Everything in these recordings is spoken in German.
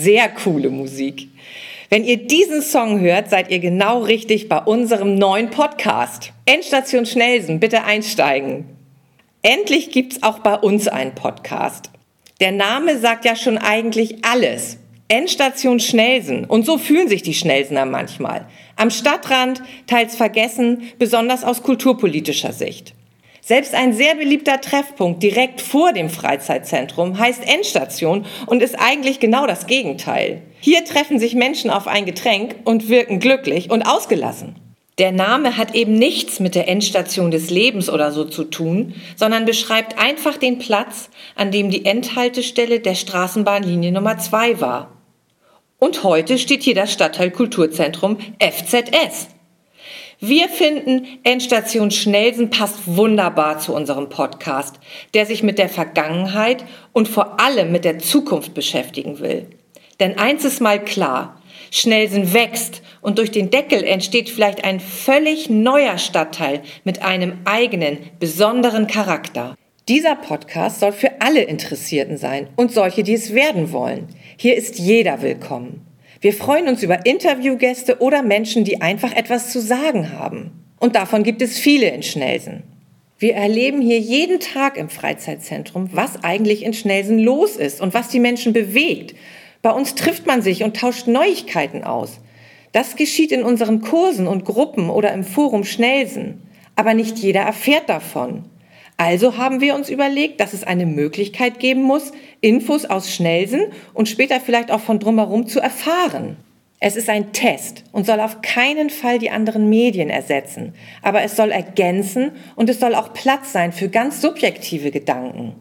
sehr coole Musik. Wenn ihr diesen Song hört, seid ihr genau richtig bei unserem neuen Podcast. Endstation Schnellsen, bitte einsteigen. Endlich gibt's auch bei uns einen Podcast. Der Name sagt ja schon eigentlich alles. Endstation Schnellsen. Und so fühlen sich die Schnellsener manchmal. Am Stadtrand, teils vergessen, besonders aus kulturpolitischer Sicht. Selbst ein sehr beliebter Treffpunkt direkt vor dem Freizeitzentrum heißt Endstation und ist eigentlich genau das Gegenteil. Hier treffen sich Menschen auf ein Getränk und wirken glücklich und ausgelassen. Der Name hat eben nichts mit der Endstation des Lebens oder so zu tun, sondern beschreibt einfach den Platz, an dem die Endhaltestelle der Straßenbahnlinie Nummer 2 war. Und heute steht hier das Stadtteil Kulturzentrum FZS. Wir finden, Endstation Schnellsen passt wunderbar zu unserem Podcast, der sich mit der Vergangenheit und vor allem mit der Zukunft beschäftigen will. Denn eins ist mal klar, Schnellsen wächst und durch den Deckel entsteht vielleicht ein völlig neuer Stadtteil mit einem eigenen, besonderen Charakter. Dieser Podcast soll für alle Interessierten sein und solche, die es werden wollen. Hier ist jeder willkommen. Wir freuen uns über Interviewgäste oder Menschen, die einfach etwas zu sagen haben. Und davon gibt es viele in Schnelsen. Wir erleben hier jeden Tag im Freizeitzentrum, was eigentlich in Schnelsen los ist und was die Menschen bewegt. Bei uns trifft man sich und tauscht Neuigkeiten aus. Das geschieht in unseren Kursen und Gruppen oder im Forum Schnelsen. Aber nicht jeder erfährt davon. Also haben wir uns überlegt, dass es eine Möglichkeit geben muss, Infos aus Schnellsen und später vielleicht auch von drumherum zu erfahren. Es ist ein Test und soll auf keinen Fall die anderen Medien ersetzen, aber es soll ergänzen und es soll auch Platz sein für ganz subjektive Gedanken.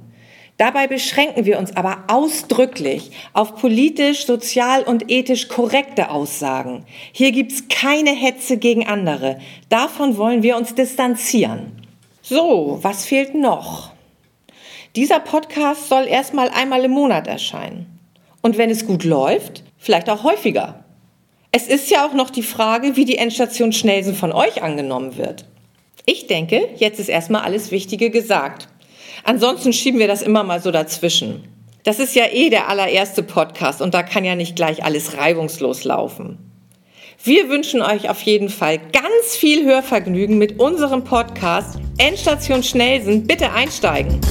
Dabei beschränken wir uns aber ausdrücklich auf politisch, sozial und ethisch korrekte Aussagen. Hier gibt's keine Hetze gegen andere. Davon wollen wir uns distanzieren. So, was fehlt noch? Dieser Podcast soll erstmal einmal im Monat erscheinen. Und wenn es gut läuft, vielleicht auch häufiger. Es ist ja auch noch die Frage, wie die Endstation Schnellsen von euch angenommen wird. Ich denke, jetzt ist erstmal alles Wichtige gesagt. Ansonsten schieben wir das immer mal so dazwischen. Das ist ja eh der allererste Podcast und da kann ja nicht gleich alles reibungslos laufen. Wir wünschen euch auf jeden Fall ganz viel Hörvergnügen mit unserem Podcast Endstation Schnellsen. Bitte einsteigen.